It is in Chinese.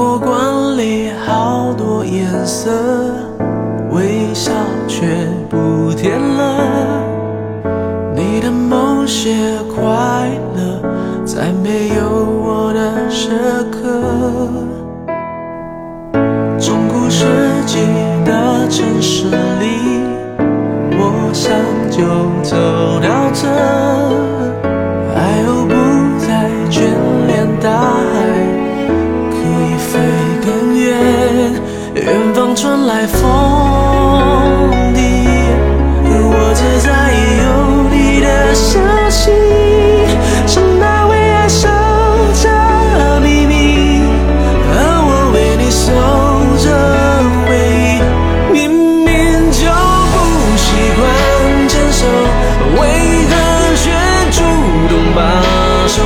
过惯里好多颜色，微笑却不甜了。你的某些快乐，在没有我的时刻。中古世纪的城市里，我想就走到这，传来风笛，我只在意有你的消息，是那为爱守着秘密，而我为你守着回忆。明明就不习惯牵手，为何却主动把手